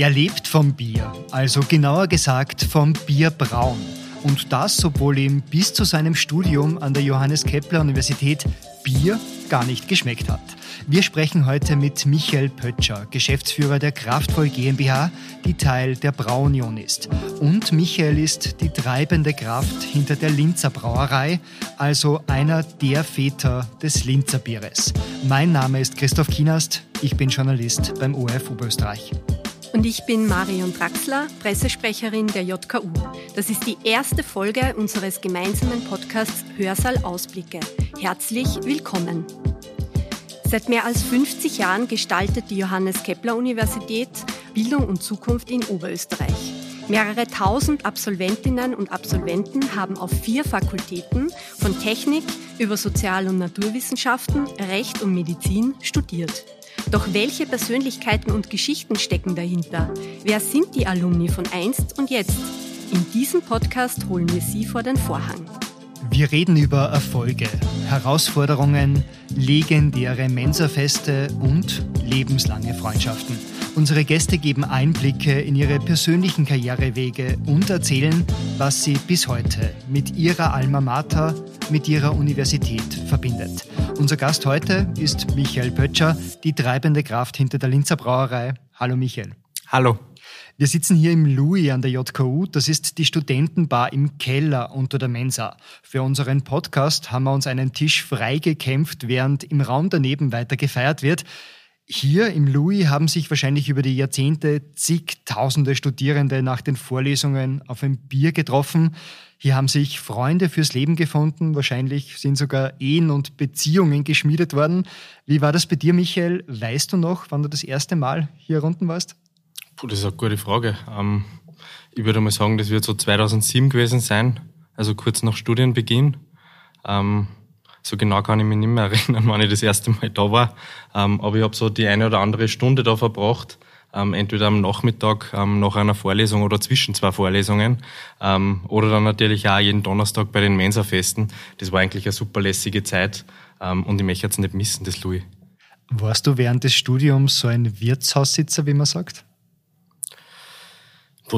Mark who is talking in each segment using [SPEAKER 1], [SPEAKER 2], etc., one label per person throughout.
[SPEAKER 1] Er lebt vom Bier, also genauer gesagt vom Bierbrauen. Und das, obwohl ihm bis zu seinem Studium an der Johannes Kepler Universität Bier gar nicht geschmeckt hat. Wir sprechen heute mit Michael Pötscher, Geschäftsführer der Kraftvoll GmbH, die Teil der Braunion ist. Und Michael ist die treibende Kraft hinter der Linzer Brauerei, also einer der Väter des Linzer Bieres. Mein Name ist Christoph Kienast, ich bin Journalist beim ORF Oberösterreich.
[SPEAKER 2] Und ich bin Marion Draxler, Pressesprecherin der JKU. Das ist die erste Folge unseres gemeinsamen Podcasts Hörsaal Ausblicke. Herzlich willkommen. Seit mehr als 50 Jahren gestaltet die Johannes Kepler Universität Bildung und Zukunft in Oberösterreich. Mehrere tausend Absolventinnen und Absolventen haben auf vier Fakultäten von Technik über Sozial- und Naturwissenschaften, Recht und Medizin studiert. Doch welche Persönlichkeiten und Geschichten stecken dahinter? Wer sind die Alumni von einst und jetzt? In diesem Podcast holen wir Sie vor den Vorhang.
[SPEAKER 1] Wir reden über Erfolge, Herausforderungen, legendäre Mensafeste und lebenslange Freundschaften. Unsere Gäste geben Einblicke in ihre persönlichen Karrierewege und erzählen, was sie bis heute mit ihrer Alma Mater, mit ihrer Universität verbindet. Unser Gast heute ist Michael Pötscher, die treibende Kraft hinter der Linzer Brauerei. Hallo Michael.
[SPEAKER 3] Hallo.
[SPEAKER 1] Wir sitzen hier im Louis an der JKU. Das ist die Studentenbar im Keller unter der Mensa. Für unseren Podcast haben wir uns einen Tisch freigekämpft, während im Raum daneben weiter gefeiert wird. Hier im Louis haben sich wahrscheinlich über die Jahrzehnte zigtausende Studierende nach den Vorlesungen auf ein Bier getroffen. Hier haben sich Freunde fürs Leben gefunden. Wahrscheinlich sind sogar Ehen und Beziehungen geschmiedet worden. Wie war das bei dir, Michael? Weißt du noch, wann du das erste Mal hier unten warst?
[SPEAKER 3] Puh, das ist eine gute Frage. Ähm, ich würde mal sagen, das wird so 2007 gewesen sein, also kurz nach Studienbeginn. Ähm, so genau kann ich mich nicht mehr erinnern, wann ich das erste Mal da war. Ähm, aber ich habe so die eine oder andere Stunde da verbracht, ähm, entweder am Nachmittag ähm, nach einer Vorlesung oder zwischen zwei Vorlesungen oder dann natürlich auch jeden Donnerstag bei den Mensa-Festen. Das war eigentlich eine super lässige Zeit und ich möchte jetzt nicht missen, das Louis.
[SPEAKER 1] Warst du während des Studiums so ein Wirtshaussitzer, wie man sagt?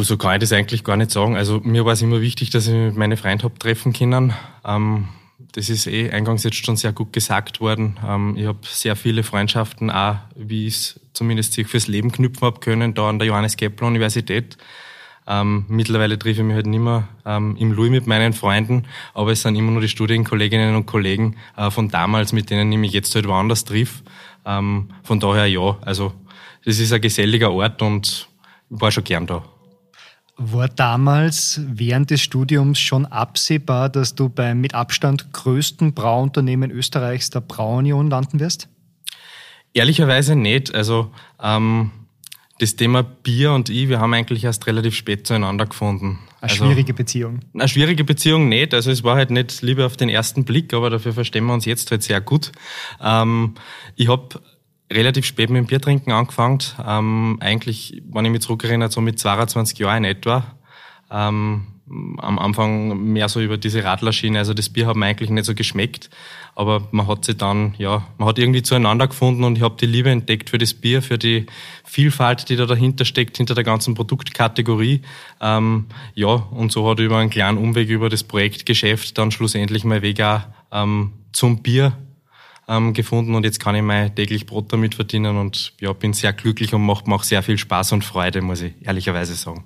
[SPEAKER 3] so kann ich das eigentlich gar nicht sagen. Also mir war es immer wichtig, dass ich meine Freunde habe treffen können. Ähm, das ist eh eingangs jetzt schon sehr gut gesagt worden. Ähm, ich habe sehr viele Freundschaften, auch wie ich es zumindest sich fürs Leben knüpfen habe können, da an der Johannes Kepler Universität. Ähm, mittlerweile treffe ich mich halt nicht mehr ähm, im Louis mit meinen Freunden, aber es sind immer nur die Studienkolleginnen und Kollegen äh, von damals, mit denen ich mich jetzt halt woanders triff. Ähm, von daher ja, also das ist ein geselliger Ort und ich war schon gern da.
[SPEAKER 1] War damals während des Studiums schon absehbar, dass du beim mit Abstand größten Brauunternehmen Österreichs, der Brauunion, landen wirst?
[SPEAKER 3] Ehrlicherweise nicht. Also ähm, das Thema Bier und ich, wir haben eigentlich erst relativ spät zueinander gefunden.
[SPEAKER 1] Eine also, schwierige Beziehung?
[SPEAKER 3] Eine schwierige Beziehung nicht. Also es war halt nicht Liebe auf den ersten Blick, aber dafür verstehen wir uns jetzt halt sehr gut. Ähm, ich habe relativ spät mit dem Biertrinken angefangen. Ähm, eigentlich, wenn ich mich zurückerinnere, so mit 22 Jahren in etwa. Ähm, am Anfang mehr so über diese Radlerschiene. Also das Bier hat mir eigentlich nicht so geschmeckt. Aber man hat sich dann, ja, man hat irgendwie zueinander gefunden und ich habe die Liebe entdeckt für das Bier, für die Vielfalt, die da dahinter steckt, hinter der ganzen Produktkategorie. Ähm, ja, und so hat über einen kleinen Umweg über das Projektgeschäft dann schlussendlich mein Weg auch ähm, zum Bier ähm, gefunden und jetzt kann ich mein täglich Brot damit verdienen und ja, bin sehr glücklich und macht mir auch sehr viel Spaß und Freude, muss ich ehrlicherweise sagen.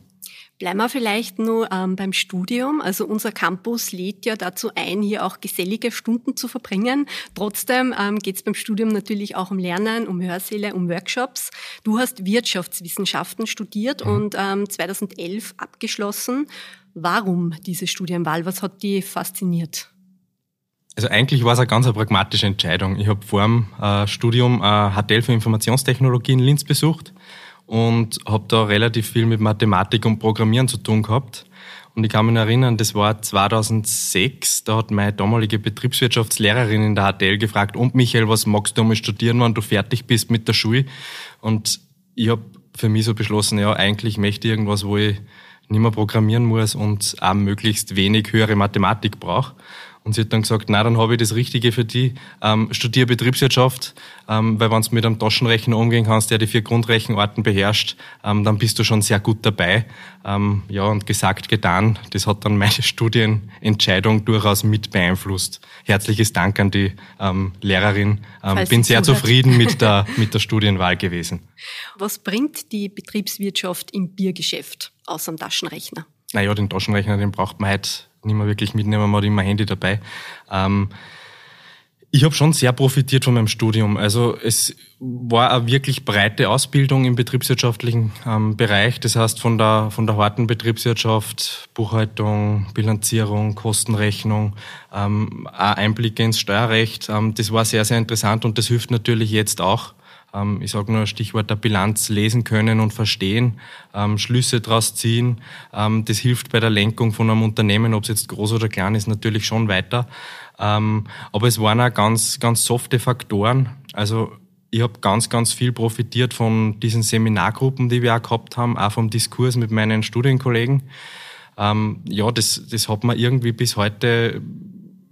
[SPEAKER 2] Bleiben wir vielleicht nur ähm, beim Studium. Also unser Campus lädt ja dazu ein, hier auch gesellige Stunden zu verbringen. Trotzdem ähm, geht es beim Studium natürlich auch um Lernen, um Hörsäle, um Workshops. Du hast Wirtschaftswissenschaften studiert mhm. und ähm, 2011 abgeschlossen. Warum diese Studienwahl? Was hat die fasziniert?
[SPEAKER 3] Also eigentlich war es eine ganz pragmatische Entscheidung. Ich habe vor dem äh, Studium ein äh, Hotel für Informationstechnologie in Linz besucht und habe da relativ viel mit Mathematik und Programmieren zu tun gehabt. Und ich kann mich erinnern, das war 2006, da hat meine damalige Betriebswirtschaftslehrerin in der HTL gefragt, und Michael, was magst du mal studieren, wenn du fertig bist mit der Schule? Und ich habe für mich so beschlossen, ja, eigentlich möchte ich irgendwas, wo ich nicht mehr programmieren muss und auch möglichst wenig höhere Mathematik brauche. Und sie hat dann gesagt, na, dann habe ich das Richtige für die. Ähm, studiere Betriebswirtschaft, ähm, weil wenn du mit einem Taschenrechner umgehen kannst, der die vier Grundrechenarten beherrscht, ähm, dann bist du schon sehr gut dabei. Ähm, ja, und gesagt, getan. Das hat dann meine Studienentscheidung durchaus mit beeinflusst. Herzliches Dank an die ähm, Lehrerin. Ähm, bin sehr zuhört. zufrieden mit der, mit der Studienwahl gewesen.
[SPEAKER 2] Was bringt die Betriebswirtschaft im Biergeschäft außer dem Taschenrechner?
[SPEAKER 3] Naja, den Taschenrechner, den braucht man halt nicht mehr wirklich mitnehmen, man hat immer Handy dabei. Ähm, ich habe schon sehr profitiert von meinem Studium. Also es war eine wirklich breite Ausbildung im betriebswirtschaftlichen ähm, Bereich. Das heißt von der von der harten Betriebswirtschaft, Buchhaltung, Bilanzierung, Kostenrechnung, ähm, Einblicke ins Steuerrecht. Ähm, das war sehr sehr interessant und das hilft natürlich jetzt auch ich sage nur Stichwort der Bilanz lesen können und verstehen, ähm, Schlüsse daraus ziehen. Ähm, das hilft bei der Lenkung von einem Unternehmen, ob es jetzt groß oder klein ist, natürlich schon weiter. aber es waren auch ganz, ganz softe Faktoren. Also ich habe ganz, ganz viel profitiert von diesen Seminargruppen, die wir auch gehabt haben, auch vom Diskurs mit meinen Studienkollegen. ja, das, das hat mir irgendwie bis heute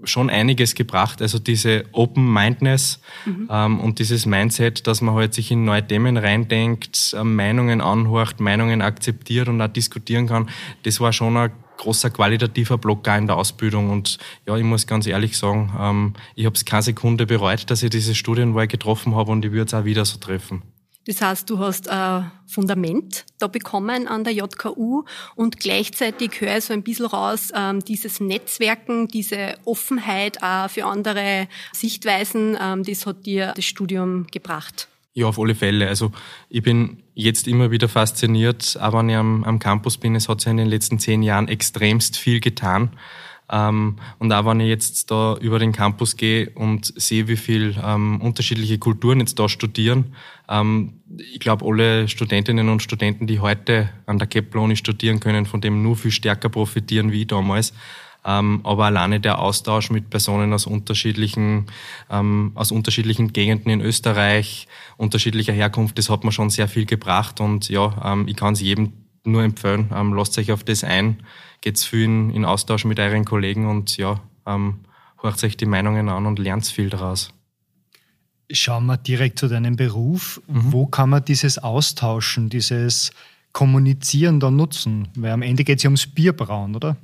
[SPEAKER 3] schon einiges gebracht. Also diese Open-Mindedness mhm. ähm, und dieses Mindset, dass man halt sich in neue Themen reindenkt, äh, Meinungen anhorcht, Meinungen akzeptiert und auch diskutieren kann, das war schon ein großer qualitativer Block in der Ausbildung. Und ja, ich muss ganz ehrlich sagen, ähm, ich habe es keine Sekunde bereut, dass ich diese Studienwahl getroffen habe und ich würde es auch wieder so treffen.
[SPEAKER 2] Das heißt, du hast ein Fundament da bekommen an der JKU und gleichzeitig höre ich so ein bisschen raus, ähm, dieses Netzwerken, diese Offenheit auch für andere Sichtweisen, ähm, das hat dir das Studium gebracht.
[SPEAKER 3] Ja, auf alle Fälle. Also ich bin jetzt immer wieder fasziniert, auch wenn ich am, am Campus bin. Es hat sich in den letzten zehn Jahren extremst viel getan. Ähm, und auch wenn ich jetzt da über den Campus gehe und sehe, wie viel ähm, unterschiedliche Kulturen jetzt da studieren, ähm, ich glaube, alle Studentinnen und Studenten, die heute an der Kepler-Uni studieren können, von dem nur viel stärker profitieren wie damals. Ähm, aber alleine der Austausch mit Personen aus unterschiedlichen, ähm, aus unterschiedlichen Gegenden in Österreich, unterschiedlicher Herkunft, das hat mir schon sehr viel gebracht und ja, ähm, ich kann es jedem nur empfehlen, ähm, lasst euch auf das ein, geht's viel in, in Austausch mit euren Kollegen und ja, ähm, hört euch die Meinungen an und lernt viel daraus.
[SPEAKER 1] Schauen wir direkt zu deinem Beruf. Mhm. Wo kann man dieses Austauschen, dieses Kommunizieren dann nutzen? Weil am Ende geht es ja ums Bierbrauen, oder?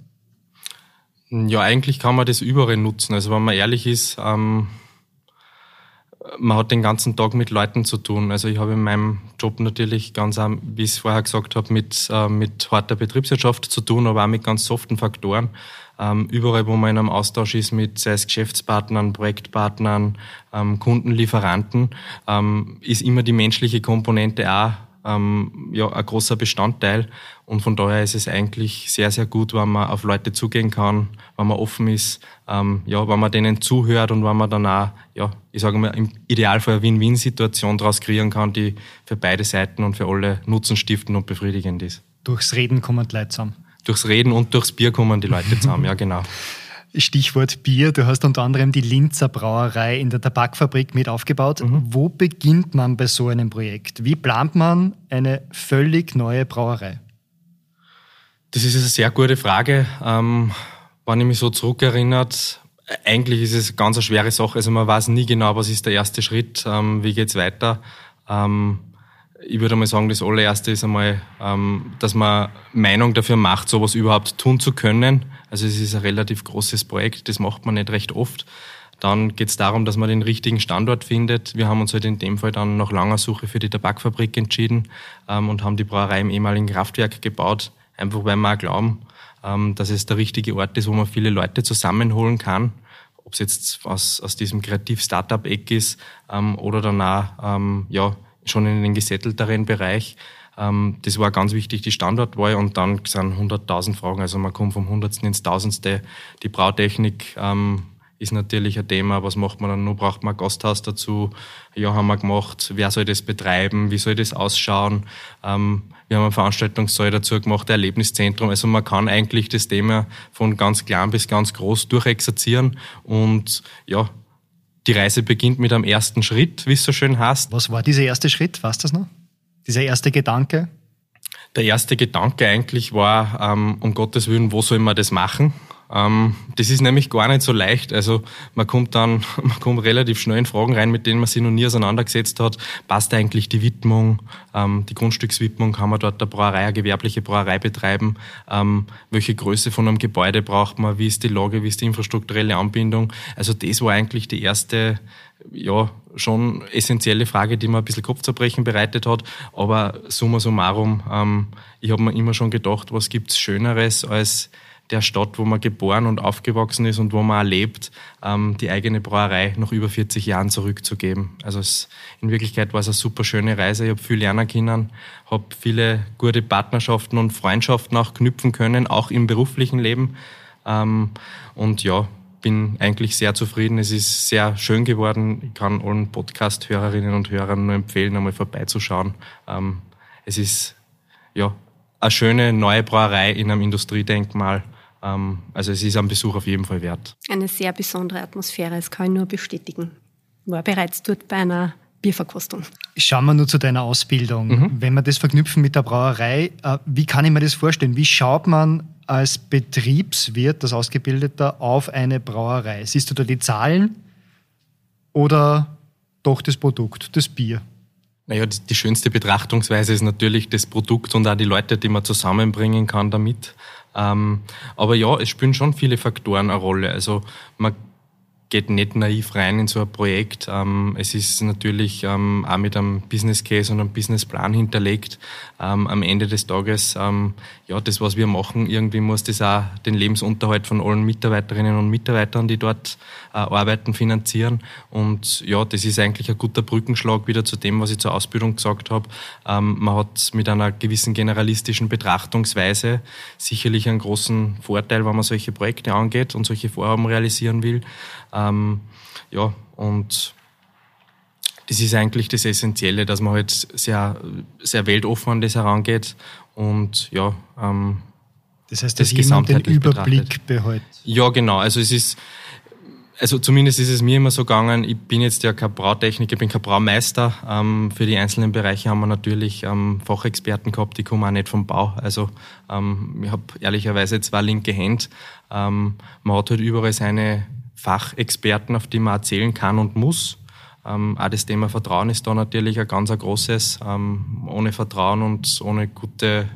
[SPEAKER 3] Ja, eigentlich kann man das überall nutzen. Also wenn man ehrlich ist, ähm, man hat den ganzen Tag mit Leuten zu tun. Also ich habe in meinem Job natürlich ganz, wie ich es vorher gesagt habe, mit, äh, mit harter Betriebswirtschaft zu tun, aber auch mit ganz soften Faktoren. Ähm, überall, wo man in einem Austausch ist mit, sei es Geschäftspartnern, Projektpartnern, ähm, Kunden, Lieferanten, ähm, ist immer die menschliche Komponente auch ähm, ja, ein großer Bestandteil. Und von daher ist es eigentlich sehr, sehr gut, wenn man auf Leute zugehen kann, wenn man offen ist, ähm, ja, wenn man denen zuhört und wenn man dann auch, ja, ich sage mal, im Idealfall eine Win-Win-Situation daraus kreieren kann, die für beide Seiten und für alle nutzenstiftend und befriedigend ist.
[SPEAKER 1] Durchs Reden kommen die Leute zusammen.
[SPEAKER 3] Durchs Reden und durchs Bier kommen die Leute zusammen, ja, genau.
[SPEAKER 1] Stichwort Bier. Du hast unter anderem die Linzer Brauerei in der Tabakfabrik mit aufgebaut. Mhm. Wo beginnt man bei so einem Projekt? Wie plant man eine völlig neue Brauerei?
[SPEAKER 3] Das ist eine sehr gute Frage. Ähm, wenn ich mich so zurückerinnert, eigentlich ist es eine ganz eine schwere Sache. Also man weiß nie genau, was ist der erste Schritt, ähm, wie geht's weiter. Ähm, ich würde mal sagen, das allererste ist einmal, ähm, dass man Meinung dafür macht, sowas überhaupt tun zu können. Also es ist ein relativ großes Projekt, das macht man nicht recht oft. Dann geht es darum, dass man den richtigen Standort findet. Wir haben uns halt in dem Fall dann nach langer Suche für die Tabakfabrik entschieden ähm, und haben die Brauerei im ehemaligen Kraftwerk gebaut, einfach weil wir auch glauben, ähm, dass es der richtige Ort ist, wo man viele Leute zusammenholen kann. Ob es jetzt aus, aus diesem Kreativ-Startup-Eck ist ähm, oder danach ähm, ja, schon in den gesettelteren Bereich. Ähm, das war ganz wichtig, die Standortwahl und dann sind 100.000 Fragen, also man kommt vom Hundertsten ins Tausendste. Die Brautechnik ähm, ist natürlich ein Thema. Was macht man dann noch? Braucht man ein Gasthaus dazu? Ja, haben wir gemacht. Wer soll das betreiben? Wie soll das ausschauen? Ähm, wir haben einen Veranstaltungssaal dazu gemacht, ein Erlebniszentrum. Also man kann eigentlich das Thema von ganz klein bis ganz groß durchexerzieren und ja, die Reise beginnt mit einem ersten Schritt, wie es so schön heißt.
[SPEAKER 1] Was war dieser erste Schritt? Weißt du das noch? Dieser erste Gedanke?
[SPEAKER 3] Der erste Gedanke eigentlich war, ähm, um Gottes Willen, wo soll man das machen? Ähm, das ist nämlich gar nicht so leicht. Also man kommt dann, man kommt relativ schnell in Fragen rein, mit denen man sich noch nie auseinandergesetzt hat. Passt eigentlich die Widmung, ähm, die Grundstückswidmung, kann man dort eine Brauerei, eine gewerbliche Brauerei betreiben? Ähm, welche Größe von einem Gebäude braucht man? Wie ist die Lage? Wie ist die infrastrukturelle Anbindung? Also das war eigentlich die erste ja, schon essentielle Frage, die mir ein bisschen Kopfzerbrechen bereitet hat. Aber summa summarum, ich habe mir immer schon gedacht, was gibt's Schöneres als der Stadt, wo man geboren und aufgewachsen ist und wo man erlebt, ähm, die eigene Brauerei nach über 40 Jahren zurückzugeben. Also es, in Wirklichkeit war es eine super schöne Reise. Ich habe viel lernen können, habe viele gute Partnerschaften und Freundschaften auch knüpfen können, auch im beruflichen Leben. Ähm, und ja, bin eigentlich sehr zufrieden. Es ist sehr schön geworden. Ich kann allen Podcast-Hörerinnen und Hörern nur empfehlen, einmal vorbeizuschauen. Ähm, es ist ja eine schöne neue Brauerei in einem Industriedenkmal. Ähm, also es ist ein Besuch auf jeden Fall wert.
[SPEAKER 2] Eine sehr besondere Atmosphäre, das kann ich nur bestätigen. War bereits dort bei einer Bierverkostung.
[SPEAKER 1] Schauen wir nur zu deiner Ausbildung. Mhm. Wenn wir das verknüpfen mit der Brauerei, äh, wie kann ich mir das vorstellen? Wie schaut man als Betriebswirt, als Ausgebildeter, auf eine Brauerei? Siehst du da die Zahlen oder doch das Produkt, das Bier?
[SPEAKER 3] Naja, die schönste Betrachtungsweise ist natürlich das Produkt und auch die Leute, die man zusammenbringen kann damit. Ähm, aber ja, es spielen schon viele Faktoren eine Rolle. Also man geht nicht naiv rein in so ein Projekt. Ähm, es ist natürlich ähm, auch mit einem Business Case und einem Businessplan hinterlegt. Ähm, am Ende des Tages, ja, das, was wir machen, irgendwie muss das auch den Lebensunterhalt von allen Mitarbeiterinnen und Mitarbeitern, die dort äh, arbeiten, finanzieren. Und ja, das ist eigentlich ein guter Brückenschlag wieder zu dem, was ich zur Ausbildung gesagt habe. man hat mit einer gewissen generalistischen Betrachtungsweise sicherlich einen großen Vorteil, wenn man solche Projekte angeht und solche Vorhaben realisieren will. Ähm, ja, und das ist eigentlich das Essentielle, dass man halt sehr, sehr weltoffen an das herangeht und ja, ähm,
[SPEAKER 1] das heißt, dass das jemand den Überblick behält.
[SPEAKER 3] Ja, genau. Also es ist, also zumindest ist es mir immer so gegangen, ich bin jetzt ja kein Brautechniker, ich bin kein Braumeister. Ähm, für die einzelnen Bereiche haben wir natürlich ähm, Fachexperten gehabt, die kommen auch nicht vom Bau. Also ähm, ich habe ehrlicherweise zwei linke Hände. Ähm, man hat halt überall seine Fachexperten, auf die man erzählen kann und muss. Ähm, auch das Thema Vertrauen ist da natürlich ein ganz ein großes. Ähm, ohne Vertrauen und ohne gute,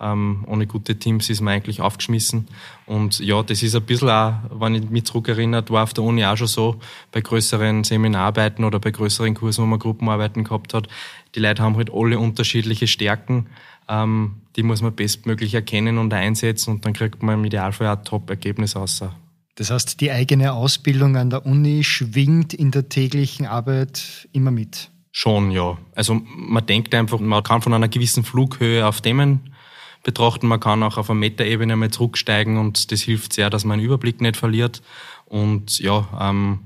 [SPEAKER 3] ähm, ohne gute Teams ist man eigentlich aufgeschmissen. Und ja, das ist ein bisschen auch, wenn ich mich zurückerinnert, war auf der Uni auch schon so, bei größeren Seminararbeiten oder bei größeren Kursen, wo man Gruppenarbeiten gehabt hat. Die Leute haben halt alle unterschiedliche Stärken. Ähm, die muss man bestmöglich erkennen und einsetzen und dann kriegt man im Idealfall ein Top-Ergebnis raus.
[SPEAKER 1] Das heißt, die eigene Ausbildung an der Uni schwingt in der täglichen Arbeit immer mit.
[SPEAKER 3] Schon, ja. Also man denkt einfach, man kann von einer gewissen Flughöhe auf Themen betrachten, man kann auch auf einer Metaebene mal zurücksteigen und das hilft sehr, dass man einen Überblick nicht verliert. Und ja, ähm,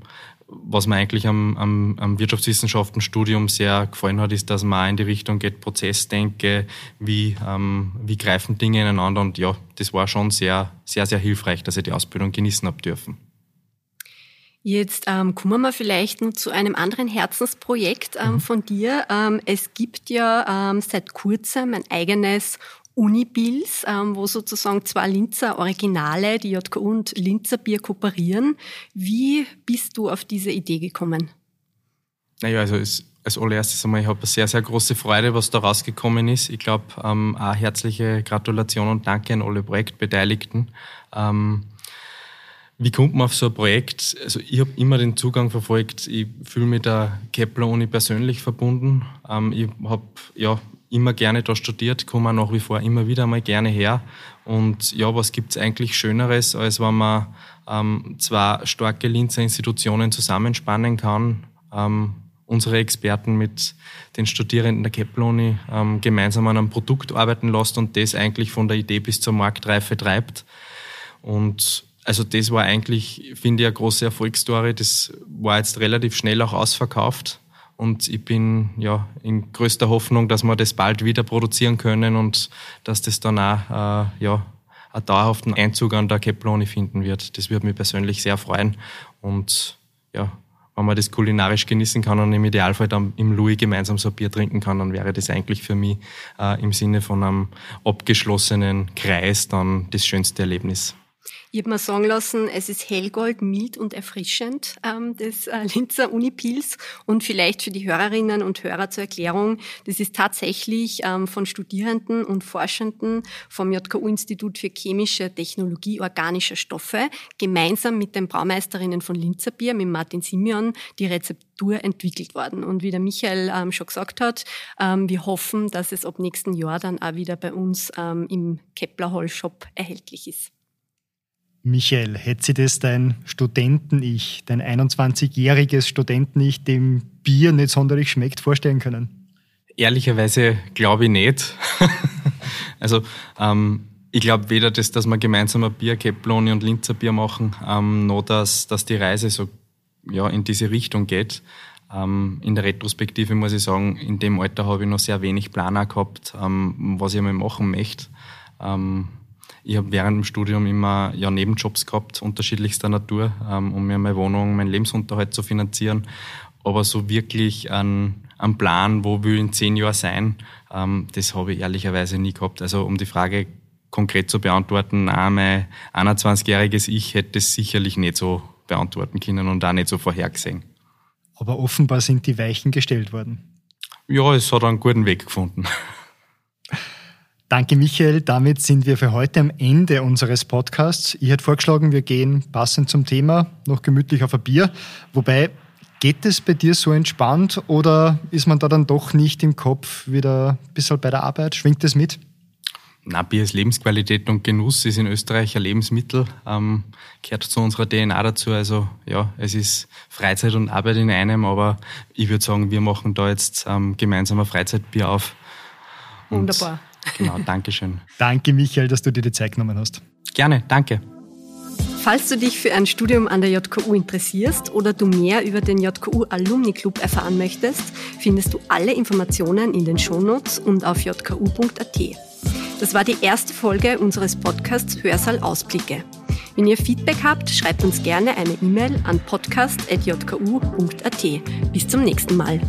[SPEAKER 3] was mir eigentlich am, am, am Wirtschaftswissenschaftenstudium sehr gefallen hat, ist, dass man auch in die Richtung geht, Prozessdenke, wie, ähm, wie greifen Dinge ineinander. Und ja, das war schon sehr, sehr, sehr hilfreich, dass ich die Ausbildung genießen habe dürfen.
[SPEAKER 2] Jetzt ähm, kommen wir vielleicht noch zu einem anderen Herzensprojekt ähm, mhm. von dir. Ähm, es gibt ja ähm, seit kurzem ein eigenes Unibils, ähm, wo sozusagen zwei Linzer Originale, die JKU und Linzer Bier kooperieren. Wie bist du auf diese Idee gekommen?
[SPEAKER 3] Naja, also es, als allererstes einmal, ich habe eine sehr, sehr große Freude, was da rausgekommen ist. Ich glaube, ähm, auch herzliche Gratulation und Danke an alle Projektbeteiligten. Ähm, wie kommt man auf so ein Projekt? Also ich habe immer den Zugang verfolgt. Ich fühle mich der Kepler-Uni persönlich verbunden. Ähm, ich habe ja immer gerne da studiert, komme nach wie vor immer wieder mal gerne her. Und ja, was gibt's eigentlich Schöneres, als wenn man ähm, zwei starke Linzer Institutionen zusammenspannen kann, ähm, unsere Experten mit den Studierenden der Kepler-Uni ähm, gemeinsam an einem Produkt arbeiten lässt und das eigentlich von der Idee bis zur Marktreife treibt. Und also das war eigentlich, finde ich, eine große Erfolgsstory. Das war jetzt relativ schnell auch ausverkauft. Und ich bin ja in größter Hoffnung, dass wir das bald wieder produzieren können und dass das dann auch äh, ja, einen dauerhaften Einzug an der Keploni finden wird. Das würde mich persönlich sehr freuen. Und ja, wenn man das kulinarisch genießen kann und im Idealfall dann im Louis gemeinsam so ein Bier trinken kann, dann wäre das eigentlich für mich äh, im Sinne von einem abgeschlossenen Kreis dann das schönste Erlebnis.
[SPEAKER 2] Ich habe mir sagen lassen, es ist hellgold, mild und erfrischend, ähm, das äh, Linzer Unipils. Und vielleicht für die Hörerinnen und Hörer zur Erklärung, das ist tatsächlich ähm, von Studierenden und Forschenden vom JKU-Institut für chemische Technologie organischer Stoffe gemeinsam mit den Braumeisterinnen von Linzer Bier, mit Martin Simeon, die Rezeptur entwickelt worden. Und wie der Michael ähm, schon gesagt hat, ähm, wir hoffen, dass es ab nächsten Jahr dann auch wieder bei uns ähm, im Kepler Hall Shop erhältlich ist.
[SPEAKER 1] Michael, hätte sie das dein Studenten-Ich, dein 21-jähriges Studenten-Ich, dem Bier nicht sonderlich schmeckt, vorstellen können?
[SPEAKER 3] Ehrlicherweise glaube ich nicht. also ähm, ich glaube weder, das, dass wir gemeinsam ein Bier, Keploni und Linzer Bier machen, ähm, noch dass, dass die Reise so ja, in diese Richtung geht. Ähm, in der Retrospektive muss ich sagen, in dem Alter habe ich noch sehr wenig Planer gehabt, ähm, was ich einmal machen möchte. Ich habe während dem Studium immer ja, Nebenjobs gehabt, unterschiedlichster Natur, ähm, um mir meine Wohnung, meinen Lebensunterhalt zu finanzieren. Aber so wirklich ein, ein Plan, wo will ich in zehn Jahren sein, ähm, das habe ich ehrlicherweise nie gehabt. Also um die Frage konkret zu beantworten, nein, mein 21-jähriges Ich hätte es sicherlich nicht so beantworten können und auch nicht so vorhergesehen.
[SPEAKER 1] Aber offenbar sind die Weichen gestellt worden.
[SPEAKER 3] Ja, es hat einen guten Weg gefunden.
[SPEAKER 1] Danke, Michael. Damit sind wir für heute am Ende unseres Podcasts. Ich hätte vorgeschlagen, wir gehen passend zum Thema noch gemütlich auf ein Bier. Wobei, geht es bei dir so entspannt oder ist man da dann doch nicht im Kopf wieder ein bisschen bei der Arbeit? Schwingt das mit?
[SPEAKER 3] Na, Bier ist Lebensqualität und Genuss, ist in Österreich ein Lebensmittel, ähm, gehört zu unserer DNA dazu. Also ja, es ist Freizeit und Arbeit in einem, aber ich würde sagen, wir machen da jetzt ähm, gemeinsam ein Freizeitbier auf.
[SPEAKER 2] Und Wunderbar.
[SPEAKER 3] Genau, danke schön.
[SPEAKER 1] danke, Michael, dass du dir die Zeit genommen hast.
[SPEAKER 3] Gerne, danke.
[SPEAKER 2] Falls du dich für ein Studium an der JKU interessierst oder du mehr über den JKU Alumni Club erfahren möchtest, findest du alle Informationen in den Shownotes und auf jku.at. Das war die erste Folge unseres Podcasts Hörsaal Ausblicke. Wenn ihr Feedback habt, schreibt uns gerne eine E-Mail an podcast.jku.at. Bis zum nächsten Mal.